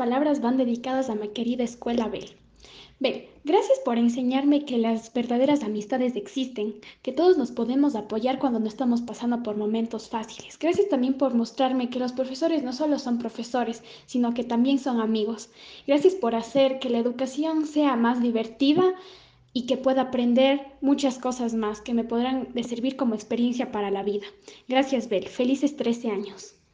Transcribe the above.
palabras van dedicadas a mi querida escuela Bel. Bel, gracias por enseñarme que las verdaderas amistades existen, que todos nos podemos apoyar cuando no estamos pasando por momentos fáciles. Gracias también por mostrarme que los profesores no solo son profesores, sino que también son amigos. Gracias por hacer que la educación sea más divertida y que pueda aprender muchas cosas más que me podrán servir como experiencia para la vida. Gracias, Bel. Felices 13 años.